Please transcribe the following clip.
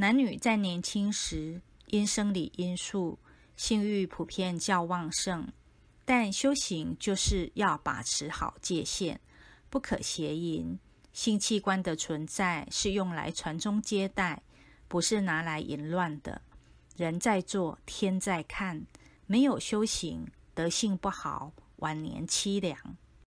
男女在年轻时因生理因素性欲普遍较旺盛但修行就是要把持好界限不可邪淫性器官的存在是用来传宗接代不是拿来淫乱的人在做天在看没有修行德性不好晚年凄凉